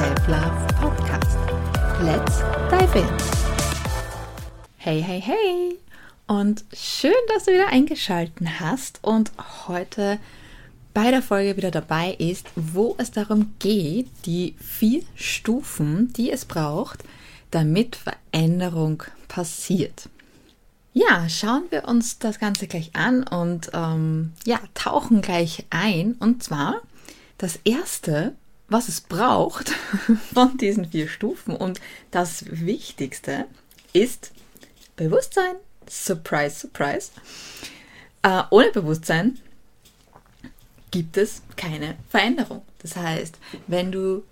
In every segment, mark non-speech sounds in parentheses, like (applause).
Self-Love Podcast. Let's dive in! Hey, hey, hey! Und schön, dass du wieder eingeschaltet hast und heute bei der Folge wieder dabei ist, wo es darum geht, die vier Stufen, die es braucht, damit Veränderung passiert. Ja, schauen wir uns das Ganze gleich an und ähm, ja, tauchen gleich ein. Und zwar das erste was es braucht (laughs) von diesen vier Stufen und das Wichtigste ist Bewusstsein. Surprise, surprise. Äh, ohne Bewusstsein gibt es keine Veränderung. Das heißt, wenn du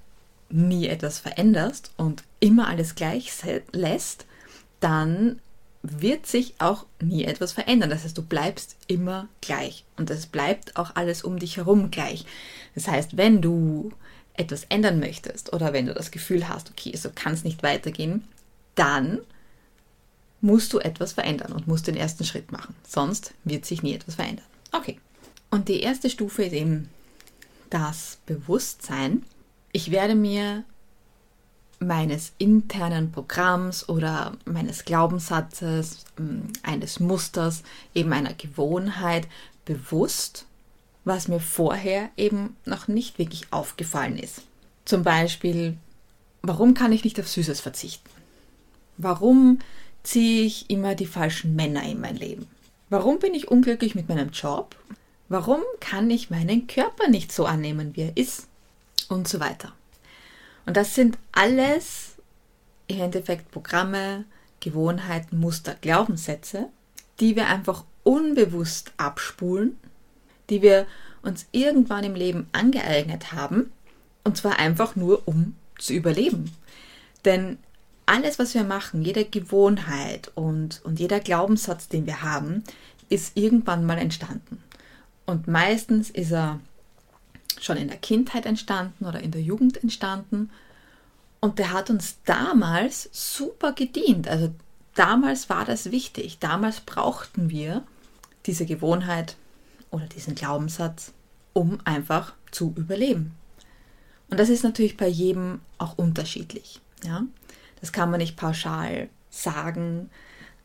nie etwas veränderst und immer alles gleich lässt, dann wird sich auch nie etwas verändern. Das heißt, du bleibst immer gleich und es bleibt auch alles um dich herum gleich. Das heißt, wenn du etwas ändern möchtest oder wenn du das Gefühl hast, okay, so kann es nicht weitergehen, dann musst du etwas verändern und musst den ersten Schritt machen. Sonst wird sich nie etwas verändern. Okay. Und die erste Stufe ist eben das Bewusstsein. Ich werde mir meines internen Programms oder meines Glaubenssatzes, ähm, eines Musters, eben einer Gewohnheit bewusst was mir vorher eben noch nicht wirklich aufgefallen ist. Zum Beispiel, warum kann ich nicht auf Süßes verzichten? Warum ziehe ich immer die falschen Männer in mein Leben? Warum bin ich unglücklich mit meinem Job? Warum kann ich meinen Körper nicht so annehmen, wie er ist? Und so weiter. Und das sind alles im Endeffekt Programme, Gewohnheiten, Muster, Glaubenssätze, die wir einfach unbewusst abspulen die wir uns irgendwann im Leben angeeignet haben, und zwar einfach nur, um zu überleben. Denn alles, was wir machen, jede Gewohnheit und, und jeder Glaubenssatz, den wir haben, ist irgendwann mal entstanden. Und meistens ist er schon in der Kindheit entstanden oder in der Jugend entstanden. Und der hat uns damals super gedient. Also damals war das wichtig. Damals brauchten wir diese Gewohnheit, oder diesen Glaubenssatz, um einfach zu überleben. Und das ist natürlich bei jedem auch unterschiedlich. Ja? Das kann man nicht pauschal sagen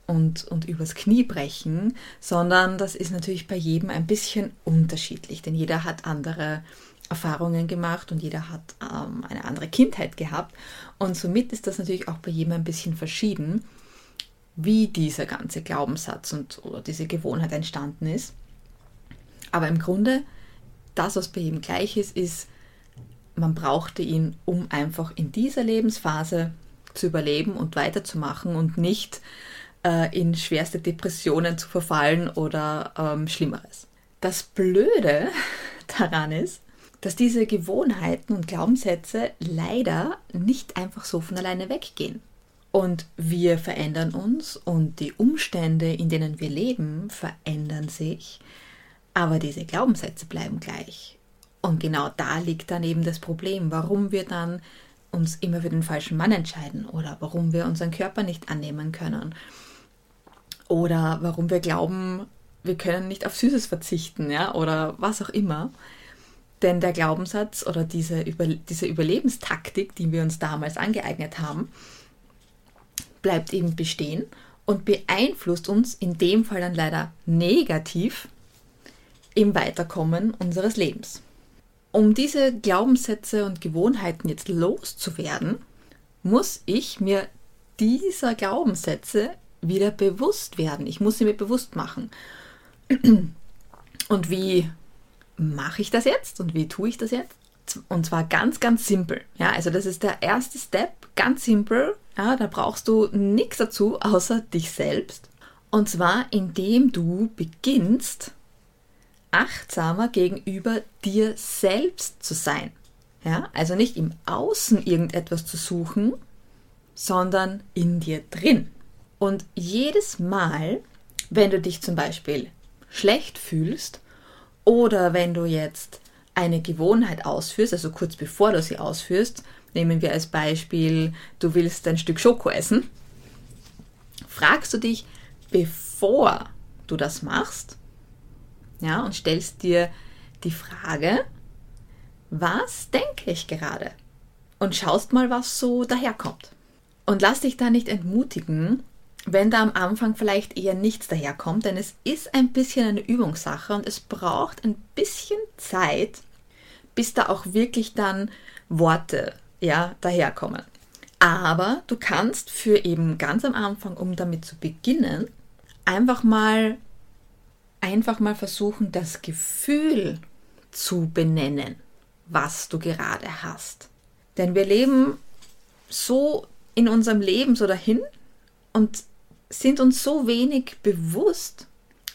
und, und übers Knie brechen, sondern das ist natürlich bei jedem ein bisschen unterschiedlich, denn jeder hat andere Erfahrungen gemacht und jeder hat ähm, eine andere Kindheit gehabt. Und somit ist das natürlich auch bei jedem ein bisschen verschieden, wie dieser ganze Glaubenssatz und oder diese Gewohnheit entstanden ist. Aber im Grunde, das, was bei ihm gleich ist, ist, man brauchte ihn, um einfach in dieser Lebensphase zu überleben und weiterzumachen und nicht äh, in schwerste Depressionen zu verfallen oder ähm, Schlimmeres. Das Blöde (laughs) daran ist, dass diese Gewohnheiten und Glaubenssätze leider nicht einfach so von alleine weggehen. Und wir verändern uns und die Umstände, in denen wir leben, verändern sich. Aber diese Glaubenssätze bleiben gleich. Und genau da liegt dann eben das Problem, warum wir dann uns immer für den falschen Mann entscheiden oder warum wir unseren Körper nicht annehmen können oder warum wir glauben, wir können nicht auf Süßes verzichten, ja, oder was auch immer. Denn der Glaubenssatz oder diese, Über diese Überlebenstaktik, die wir uns damals angeeignet haben, bleibt eben bestehen und beeinflusst uns in dem Fall dann leider negativ im Weiterkommen unseres Lebens. Um diese Glaubenssätze und Gewohnheiten jetzt loszuwerden, muss ich mir dieser Glaubenssätze wieder bewusst werden. Ich muss sie mir bewusst machen. Und wie mache ich das jetzt und wie tue ich das jetzt? Und zwar ganz, ganz simpel. Ja, also das ist der erste Step, ganz simpel. Ja, da brauchst du nichts dazu außer dich selbst. Und zwar indem du beginnst, achtsamer gegenüber dir selbst zu sein. Ja, also nicht im Außen irgendetwas zu suchen, sondern in dir drin. Und jedes Mal, wenn du dich zum Beispiel schlecht fühlst oder wenn du jetzt eine Gewohnheit ausführst, also kurz bevor du sie ausführst, nehmen wir als Beispiel, du willst ein Stück Schoko essen, fragst du dich, bevor du das machst, ja, und stellst dir die Frage, was denke ich gerade? Und schaust mal, was so daherkommt. Und lass dich da nicht entmutigen, wenn da am Anfang vielleicht eher nichts daherkommt, denn es ist ein bisschen eine Übungssache und es braucht ein bisschen Zeit, bis da auch wirklich dann Worte ja, daherkommen. Aber du kannst für eben ganz am Anfang, um damit zu beginnen, einfach mal einfach mal versuchen, das Gefühl zu benennen, was du gerade hast. Denn wir leben so in unserem Leben so dahin und sind uns so wenig bewusst,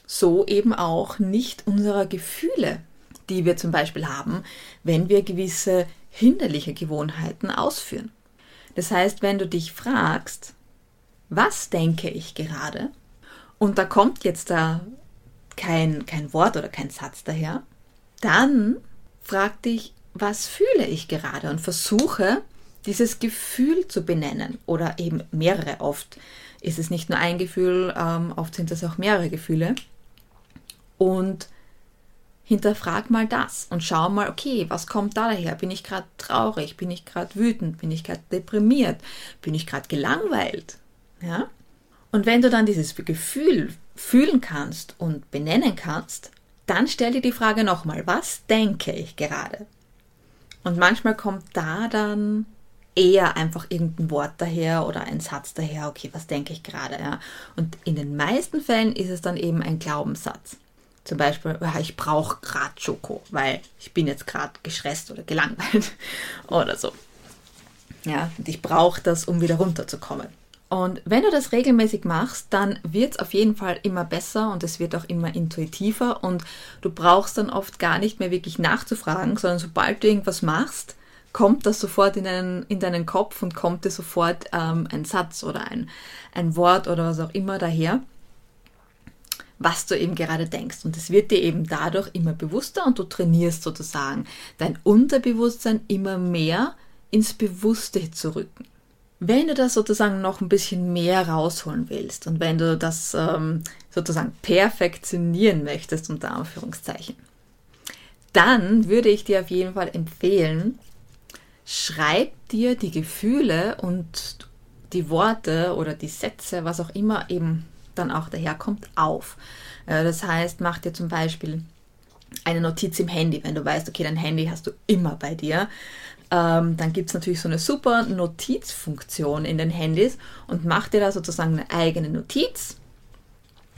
so eben auch nicht unserer Gefühle, die wir zum Beispiel haben, wenn wir gewisse hinderliche Gewohnheiten ausführen. Das heißt, wenn du dich fragst, was denke ich gerade? Und da kommt jetzt da kein, kein Wort oder kein Satz daher, dann frag dich, was fühle ich gerade und versuche dieses Gefühl zu benennen oder eben mehrere. Oft ist es nicht nur ein Gefühl, ähm, oft sind es auch mehrere Gefühle. Und hinterfrag mal das und schau mal, okay, was kommt da daher? Bin ich gerade traurig? Bin ich gerade wütend? Bin ich gerade deprimiert? Bin ich gerade gelangweilt? Ja? Und wenn du dann dieses Gefühl fühlen kannst und benennen kannst, dann stell dir die Frage nochmal, was denke ich gerade? Und manchmal kommt da dann eher einfach irgendein Wort daher oder ein Satz daher, okay, was denke ich gerade? Ja? Und in den meisten Fällen ist es dann eben ein Glaubenssatz. Zum Beispiel, ich brauche gerade Schoko, weil ich bin jetzt gerade gestresst oder gelangweilt (laughs) oder so. Ja, und ich brauche das, um wieder runterzukommen. Und wenn du das regelmäßig machst, dann wird es auf jeden Fall immer besser und es wird auch immer intuitiver und du brauchst dann oft gar nicht mehr wirklich nachzufragen, sondern sobald du irgendwas machst, kommt das sofort in deinen, in deinen Kopf und kommt dir sofort ähm, ein Satz oder ein, ein Wort oder was auch immer daher was du eben gerade denkst. Und es wird dir eben dadurch immer bewusster und du trainierst sozusagen dein Unterbewusstsein immer mehr ins Bewusste zu rücken. Wenn du das sozusagen noch ein bisschen mehr rausholen willst und wenn du das ähm, sozusagen perfektionieren möchtest, unter Anführungszeichen, dann würde ich dir auf jeden Fall empfehlen, schreib dir die Gefühle und die Worte oder die Sätze, was auch immer eben dann auch daherkommt, auf. Äh, das heißt, mach dir zum Beispiel eine Notiz im Handy, wenn du weißt, okay, dein Handy hast du immer bei dir. Ähm, dann gibt es natürlich so eine super Notizfunktion in den Handys und mach dir da sozusagen eine eigene Notiz.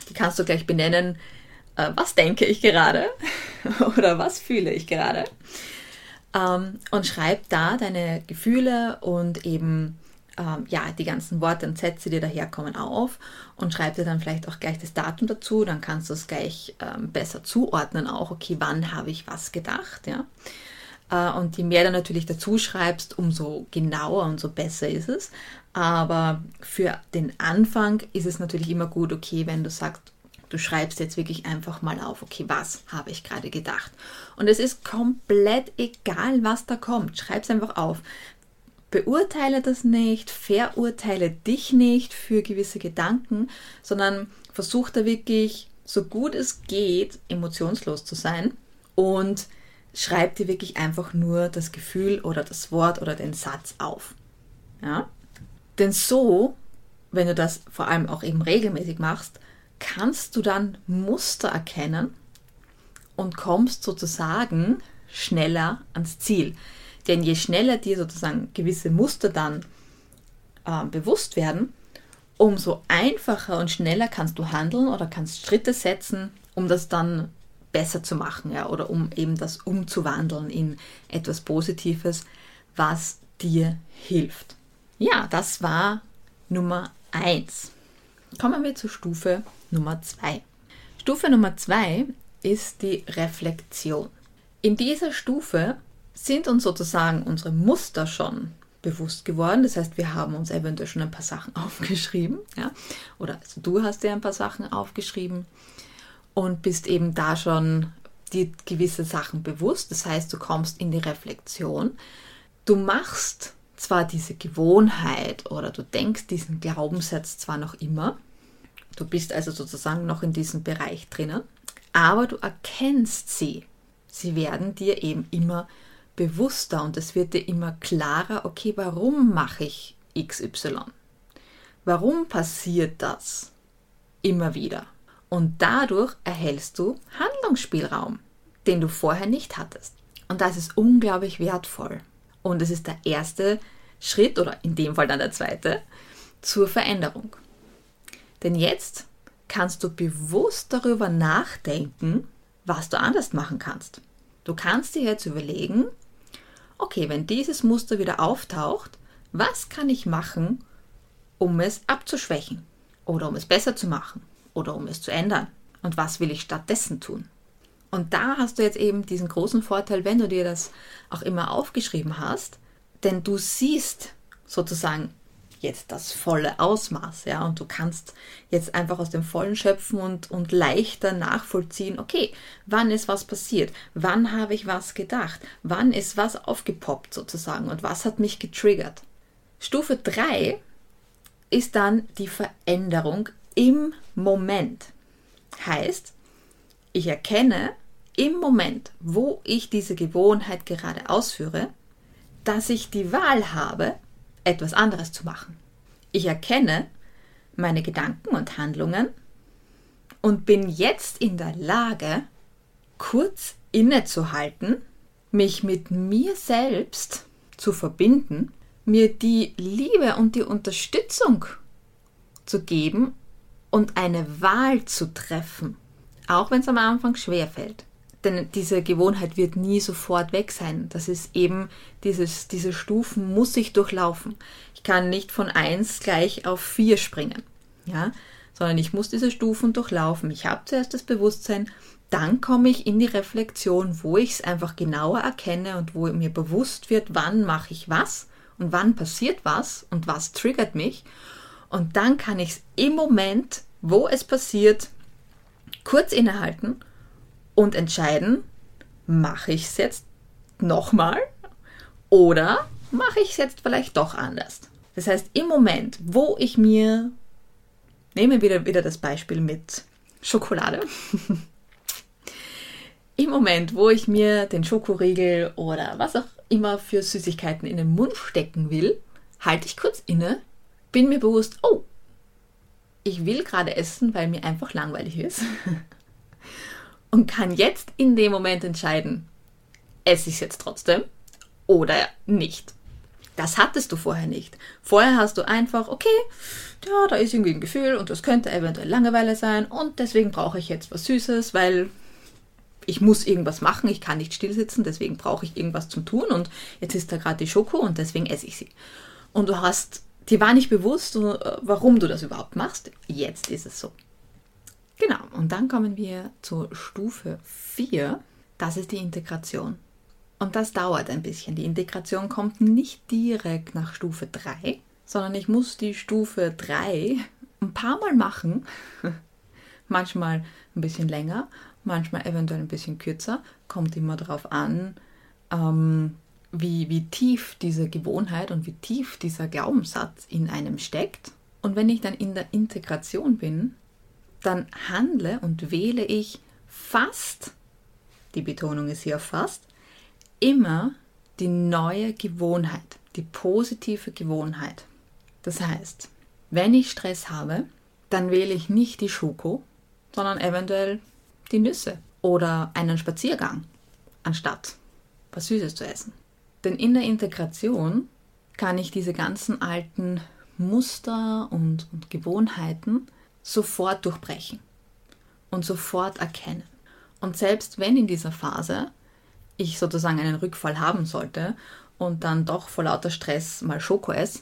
Die kannst du gleich benennen, äh, was denke ich gerade (laughs) oder was fühle ich gerade. Ähm, und schreib da deine Gefühle und eben ähm, ja, die ganzen Worte und Sätze, die daherkommen, auf und schreib dir dann vielleicht auch gleich das Datum dazu. Dann kannst du es gleich ähm, besser zuordnen, auch, okay, wann habe ich was gedacht, ja. Äh, und je mehr du natürlich dazu schreibst, umso genauer und so besser ist es. Aber für den Anfang ist es natürlich immer gut, okay, wenn du sagst, du schreibst jetzt wirklich einfach mal auf, okay, was habe ich gerade gedacht? Und es ist komplett egal, was da kommt. Schreib es einfach auf beurteile das nicht, verurteile dich nicht für gewisse Gedanken, sondern versuch da wirklich so gut es geht emotionslos zu sein und schreib dir wirklich einfach nur das Gefühl oder das Wort oder den Satz auf. Ja? Denn so, wenn du das vor allem auch eben regelmäßig machst, kannst du dann Muster erkennen und kommst sozusagen schneller ans Ziel. Denn je schneller dir sozusagen gewisse Muster dann äh, bewusst werden, umso einfacher und schneller kannst du handeln oder kannst Schritte setzen, um das dann besser zu machen, ja, oder um eben das umzuwandeln in etwas Positives, was dir hilft. Ja, das war Nummer 1. Kommen wir zur Stufe Nummer 2. Stufe Nummer 2 ist die Reflexion. In dieser Stufe sind uns sozusagen unsere Muster schon bewusst geworden. Das heißt, wir haben uns eventuell schon ein paar Sachen (laughs) aufgeschrieben, ja, oder also du hast dir ein paar Sachen aufgeschrieben und bist eben da schon die gewisse Sachen bewusst. Das heißt, du kommst in die Reflexion. Du machst zwar diese Gewohnheit oder du denkst diesen Glaubenssatz zwar noch immer, du bist also sozusagen noch in diesem Bereich drinnen, aber du erkennst sie. Sie werden dir eben immer bewusster und es wird dir immer klarer, okay, warum mache ich XY? Warum passiert das immer wieder? Und dadurch erhältst du Handlungsspielraum, den du vorher nicht hattest. Und das ist unglaublich wertvoll. Und es ist der erste Schritt, oder in dem Fall dann der zweite, zur Veränderung. Denn jetzt kannst du bewusst darüber nachdenken, was du anders machen kannst. Du kannst dir jetzt überlegen, okay, wenn dieses Muster wieder auftaucht, was kann ich machen, um es abzuschwächen oder um es besser zu machen oder um es zu ändern? Und was will ich stattdessen tun? Und da hast du jetzt eben diesen großen Vorteil, wenn du dir das auch immer aufgeschrieben hast, denn du siehst sozusagen jetzt das volle Ausmaß, ja, und du kannst jetzt einfach aus dem Vollen schöpfen und, und leichter nachvollziehen, okay, wann ist was passiert, wann habe ich was gedacht, wann ist was aufgepoppt sozusagen und was hat mich getriggert. Stufe 3 ist dann die Veränderung im Moment. Heißt, ich erkenne im Moment, wo ich diese Gewohnheit gerade ausführe, dass ich die Wahl habe, etwas anderes zu machen. Ich erkenne meine Gedanken und Handlungen und bin jetzt in der Lage, kurz innezuhalten, mich mit mir selbst zu verbinden, mir die Liebe und die Unterstützung zu geben und eine Wahl zu treffen, auch wenn es am Anfang schwer fällt denn diese Gewohnheit wird nie sofort weg sein. Das ist eben dieses, diese Stufen muss ich durchlaufen. Ich kann nicht von eins gleich auf vier springen, ja, sondern ich muss diese Stufen durchlaufen. Ich habe zuerst das Bewusstsein, dann komme ich in die Reflexion, wo ich es einfach genauer erkenne und wo mir bewusst wird, wann mache ich was und wann passiert was und was triggert mich. Und dann kann ich es im Moment, wo es passiert, kurz innehalten und entscheiden, mache ich es jetzt nochmal oder mache ich es jetzt vielleicht doch anders. Das heißt, im Moment, wo ich mir, nehme wieder, wieder das Beispiel mit Schokolade, (laughs) im Moment, wo ich mir den Schokoriegel oder was auch immer für Süßigkeiten in den Mund stecken will, halte ich kurz inne, bin mir bewusst, oh, ich will gerade essen, weil mir einfach langweilig ist. (laughs) und kann jetzt in dem Moment entscheiden, esse ich es jetzt trotzdem oder nicht. Das hattest du vorher nicht. Vorher hast du einfach, okay, ja, da ist irgendwie ein Gefühl und das könnte eventuell Langeweile sein und deswegen brauche ich jetzt was Süßes, weil ich muss irgendwas machen, ich kann nicht stillsitzen, deswegen brauche ich irgendwas zum Tun und jetzt ist da gerade die Schoko und deswegen esse ich sie. Und du hast, dir war nicht bewusst, äh, warum du das überhaupt machst. Jetzt ist es so. Genau, und dann kommen wir zur Stufe 4. Das ist die Integration. Und das dauert ein bisschen. Die Integration kommt nicht direkt nach Stufe 3, sondern ich muss die Stufe 3 ein paar Mal machen. (laughs) manchmal ein bisschen länger, manchmal eventuell ein bisschen kürzer. Kommt immer darauf an, ähm, wie, wie tief diese Gewohnheit und wie tief dieser Glaubenssatz in einem steckt. Und wenn ich dann in der Integration bin, dann handle und wähle ich fast, die Betonung ist hier fast, immer die neue Gewohnheit, die positive Gewohnheit. Das heißt, wenn ich Stress habe, dann wähle ich nicht die Schoko, sondern eventuell die Nüsse oder einen Spaziergang, anstatt was Süßes zu essen. Denn in der Integration kann ich diese ganzen alten Muster und, und Gewohnheiten sofort durchbrechen und sofort erkennen. Und selbst wenn in dieser Phase ich sozusagen einen Rückfall haben sollte und dann doch vor lauter Stress mal Schoko esse,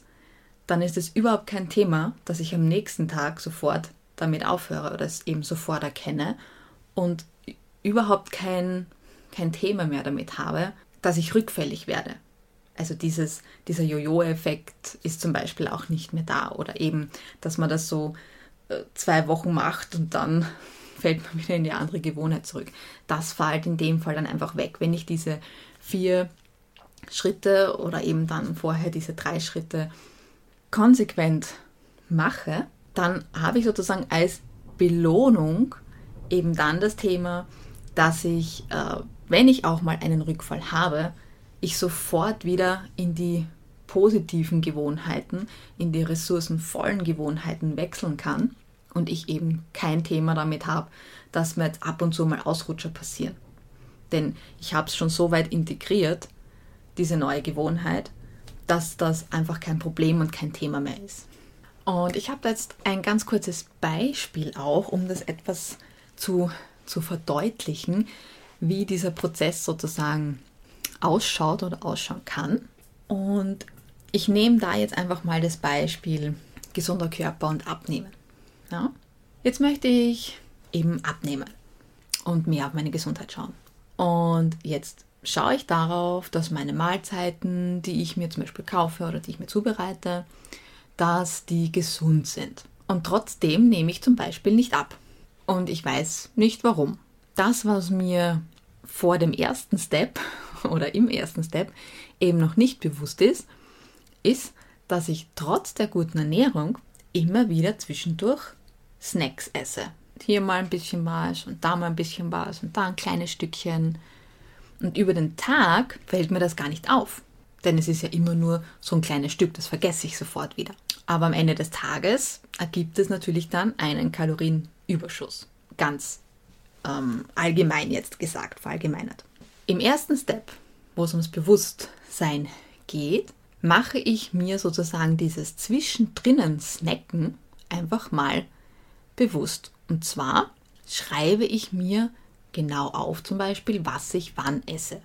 dann ist es überhaupt kein Thema, dass ich am nächsten Tag sofort damit aufhöre oder es eben sofort erkenne und überhaupt kein, kein Thema mehr damit habe, dass ich rückfällig werde. Also dieses, dieser Jojo-Effekt ist zum Beispiel auch nicht mehr da. Oder eben, dass man das so äh, zwei Wochen macht und dann (laughs) fällt man wieder in die andere Gewohnheit zurück. Das fällt in dem Fall dann einfach weg. Wenn ich diese vier Schritte oder eben dann vorher diese drei Schritte konsequent mache, dann habe ich sozusagen als Belohnung eben dann das Thema, dass ich, äh, wenn ich auch mal einen Rückfall habe, ich sofort wieder in die positiven Gewohnheiten, in die ressourcenvollen Gewohnheiten wechseln kann und ich eben kein Thema damit habe, dass mir jetzt ab und zu mal Ausrutscher passieren. Denn ich habe es schon so weit integriert, diese neue Gewohnheit, dass das einfach kein Problem und kein Thema mehr ist. Und ich habe da jetzt ein ganz kurzes Beispiel auch, um das etwas zu, zu verdeutlichen, wie dieser Prozess sozusagen ausschaut oder ausschauen kann. Und ich nehme da jetzt einfach mal das Beispiel gesunder Körper und Abnehmen. Ja? Jetzt möchte ich eben abnehmen und mehr auf meine Gesundheit schauen. Und jetzt schaue ich darauf, dass meine Mahlzeiten, die ich mir zum Beispiel kaufe oder die ich mir zubereite, dass die gesund sind. Und trotzdem nehme ich zum Beispiel nicht ab. Und ich weiß nicht warum. Das, was mir vor dem ersten Step (laughs) oder im ersten Step eben noch nicht bewusst ist, ist, dass ich trotz der guten Ernährung immer wieder zwischendurch Snacks esse. Hier mal ein bisschen was und da mal ein bisschen was und da ein kleines Stückchen. Und über den Tag fällt mir das gar nicht auf. Denn es ist ja immer nur so ein kleines Stück, das vergesse ich sofort wieder. Aber am Ende des Tages ergibt es natürlich dann einen Kalorienüberschuss. Ganz ähm, allgemein jetzt gesagt, verallgemeinert. Im ersten Step, wo es ums Bewusstsein geht, mache ich mir sozusagen dieses Zwischendrinnen Snacken einfach mal bewusst. Und zwar schreibe ich mir genau auf, zum Beispiel, was ich wann esse.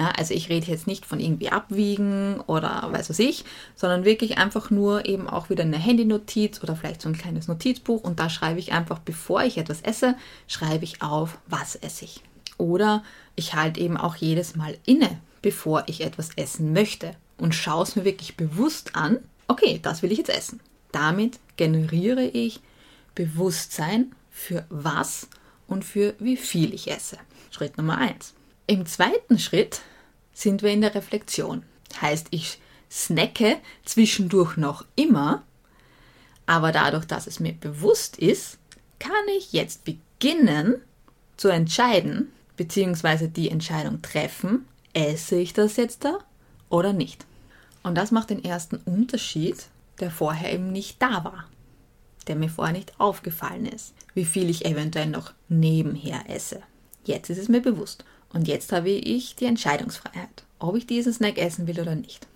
Ja, also ich rede jetzt nicht von irgendwie abwiegen oder weiß was ich, sondern wirklich einfach nur eben auch wieder eine Handynotiz oder vielleicht so ein kleines Notizbuch und da schreibe ich einfach, bevor ich etwas esse, schreibe ich auf, was esse ich. Oder ich halte eben auch jedes Mal inne, bevor ich etwas essen möchte und schaue es mir wirklich bewusst an, okay, das will ich jetzt essen. Damit generiere ich Bewusstsein für was und für wie viel ich esse. Schritt Nummer eins. Im zweiten Schritt sind wir in der Reflexion. Heißt, ich snacke zwischendurch noch immer, aber dadurch, dass es mir bewusst ist, kann ich jetzt beginnen zu entscheiden, beziehungsweise die Entscheidung treffen, esse ich das jetzt da oder nicht. Und das macht den ersten Unterschied, der vorher eben nicht da war, der mir vorher nicht aufgefallen ist, wie viel ich eventuell noch nebenher esse. Jetzt ist es mir bewusst. Und jetzt habe ich die Entscheidungsfreiheit, ob ich diesen Snack essen will oder nicht.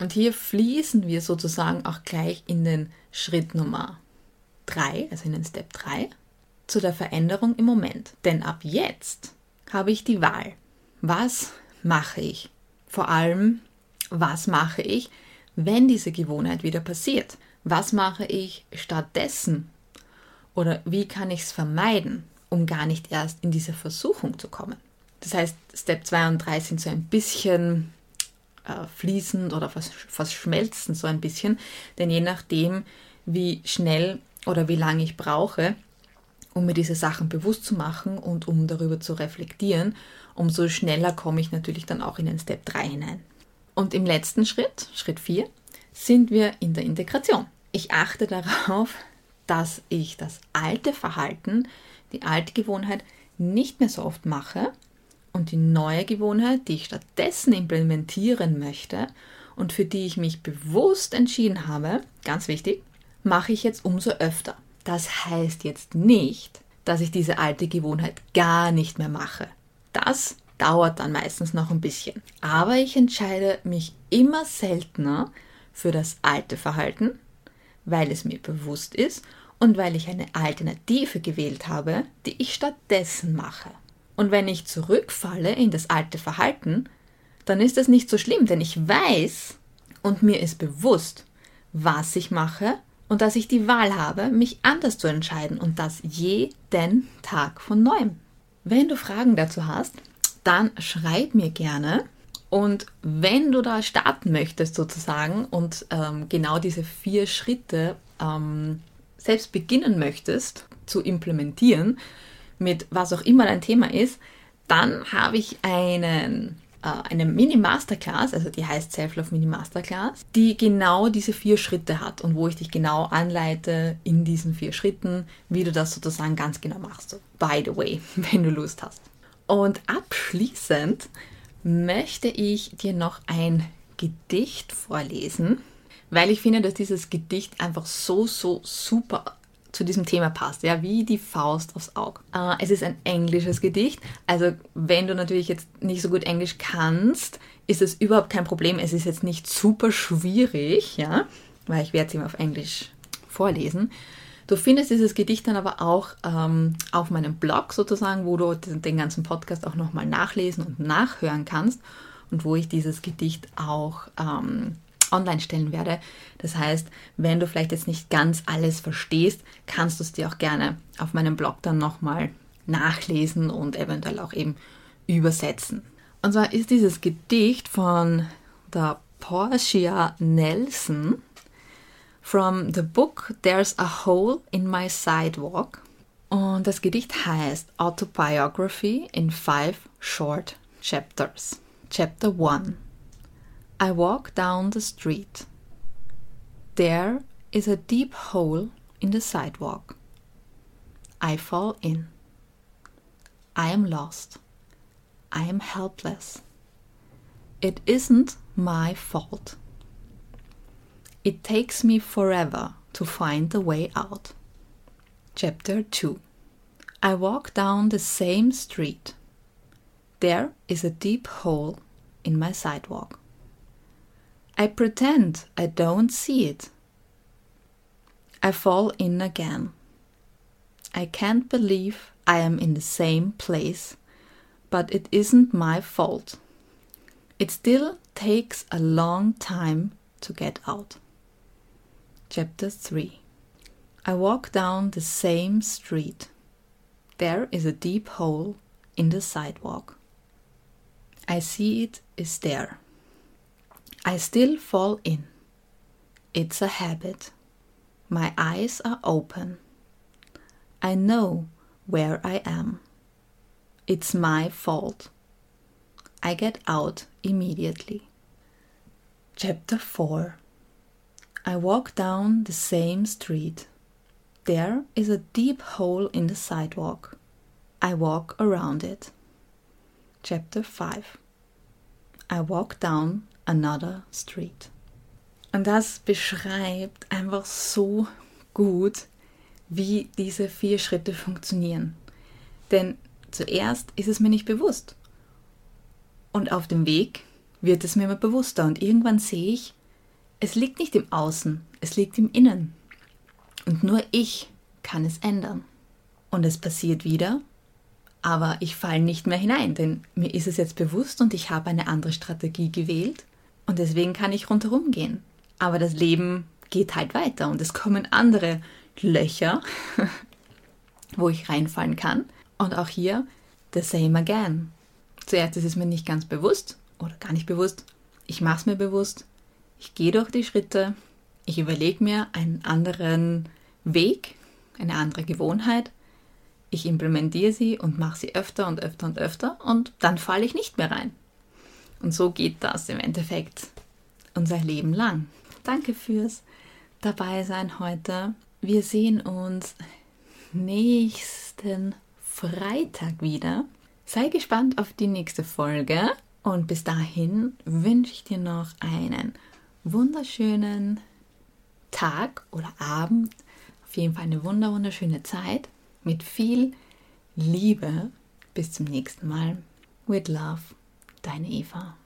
Und hier fließen wir sozusagen auch gleich in den Schritt Nummer 3, also in den Step 3, zu der Veränderung im Moment. Denn ab jetzt habe ich die Wahl. Was mache ich? Vor allem, was mache ich, wenn diese Gewohnheit wieder passiert? Was mache ich stattdessen? Oder wie kann ich es vermeiden, um gar nicht erst in diese Versuchung zu kommen? Das heißt, Step 2 und 3 sind so ein bisschen äh, fließend oder verschmelzen so ein bisschen, denn je nachdem, wie schnell oder wie lange ich brauche, um mir diese Sachen bewusst zu machen und um darüber zu reflektieren, umso schneller komme ich natürlich dann auch in den Step 3 hinein. Und im letzten Schritt, Schritt 4, sind wir in der Integration. Ich achte darauf, dass ich das alte Verhalten, die alte Gewohnheit nicht mehr so oft mache, und die neue Gewohnheit, die ich stattdessen implementieren möchte und für die ich mich bewusst entschieden habe, ganz wichtig, mache ich jetzt umso öfter. Das heißt jetzt nicht, dass ich diese alte Gewohnheit gar nicht mehr mache. Das dauert dann meistens noch ein bisschen. Aber ich entscheide mich immer seltener für das alte Verhalten, weil es mir bewusst ist und weil ich eine Alternative gewählt habe, die ich stattdessen mache. Und wenn ich zurückfalle in das alte Verhalten, dann ist das nicht so schlimm, denn ich weiß und mir ist bewusst, was ich mache und dass ich die Wahl habe, mich anders zu entscheiden und das jeden Tag von neuem. Wenn du Fragen dazu hast, dann schreib mir gerne Und wenn du da starten möchtest sozusagen und ähm, genau diese vier Schritte ähm, selbst beginnen möchtest zu implementieren, mit was auch immer dein Thema ist, dann habe ich einen äh, eine Mini-Masterclass, also die heißt Self-Love Mini-Masterclass, die genau diese vier Schritte hat und wo ich dich genau anleite in diesen vier Schritten, wie du das sozusagen ganz genau machst. So, by the way, (laughs) wenn du Lust hast. Und abschließend möchte ich dir noch ein Gedicht vorlesen, weil ich finde, dass dieses Gedicht einfach so, so super zu diesem Thema passt, ja, wie die Faust aufs Auge. Äh, es ist ein englisches Gedicht, also wenn du natürlich jetzt nicht so gut Englisch kannst, ist es überhaupt kein Problem. Es ist jetzt nicht super schwierig, ja, weil ich werde es ihm auf Englisch vorlesen. Du findest dieses Gedicht dann aber auch ähm, auf meinem Blog sozusagen, wo du den ganzen Podcast auch nochmal nachlesen und nachhören kannst und wo ich dieses Gedicht auch ähm, online stellen werde. Das heißt, wenn du vielleicht jetzt nicht ganz alles verstehst, kannst du es dir auch gerne auf meinem Blog dann nochmal nachlesen und eventuell auch eben übersetzen. Und zwar ist dieses Gedicht von der Portia Nelson from the book There's a Hole in My Sidewalk. Und das Gedicht heißt Autobiography in Five Short Chapters. Chapter 1 I walk down the street. There is a deep hole in the sidewalk. I fall in. I am lost. I am helpless. It isn't my fault. It takes me forever to find the way out. Chapter 2 I walk down the same street. There is a deep hole in my sidewalk. I pretend I don't see it. I fall in again. I can't believe I am in the same place, but it isn't my fault. It still takes a long time to get out. Chapter 3 I walk down the same street. There is a deep hole in the sidewalk. I see it is there. I still fall in. It's a habit. My eyes are open. I know where I am. It's my fault. I get out immediately. Chapter 4 I walk down the same street. There is a deep hole in the sidewalk. I walk around it. Chapter 5 I walk down Another Street. Und das beschreibt einfach so gut, wie diese vier Schritte funktionieren. Denn zuerst ist es mir nicht bewusst. Und auf dem Weg wird es mir immer bewusster. Und irgendwann sehe ich, es liegt nicht im Außen, es liegt im Innen. Und nur ich kann es ändern. Und es passiert wieder, aber ich falle nicht mehr hinein, denn mir ist es jetzt bewusst und ich habe eine andere Strategie gewählt und deswegen kann ich rundherum gehen. Aber das Leben geht halt weiter und es kommen andere Löcher, (laughs) wo ich reinfallen kann. Und auch hier, the same again. Zuerst ist es mir nicht ganz bewusst oder gar nicht bewusst. Ich mache es mir bewusst. Ich gehe durch die Schritte. Ich überlege mir einen anderen Weg, eine andere Gewohnheit. Ich implementiere sie und mache sie öfter und öfter und öfter und dann falle ich nicht mehr rein. Und so geht das im Endeffekt unser Leben lang. Danke fürs Dabeisein heute. Wir sehen uns nächsten Freitag wieder. Sei gespannt auf die nächste Folge und bis dahin wünsche ich dir noch einen wunderschönen Tag oder Abend. Auf jeden Fall eine wunderschöne Zeit mit viel Liebe. Bis zum nächsten Mal. With love. Deine Eva.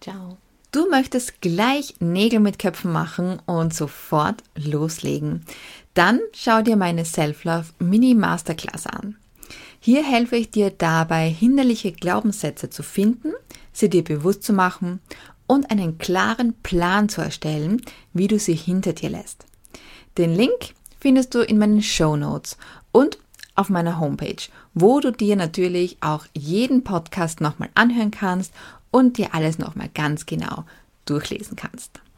Ciao. Du möchtest gleich Nägel mit Köpfen machen und sofort loslegen. Dann schau dir meine Self-Love Mini Masterclass an. Hier helfe ich dir dabei, hinderliche Glaubenssätze zu finden, sie dir bewusst zu machen und einen klaren Plan zu erstellen, wie du sie hinter dir lässt. Den Link findest du in meinen Show Notes und auf meiner Homepage, wo du dir natürlich auch jeden Podcast nochmal anhören kannst und dir alles nochmal ganz genau durchlesen kannst.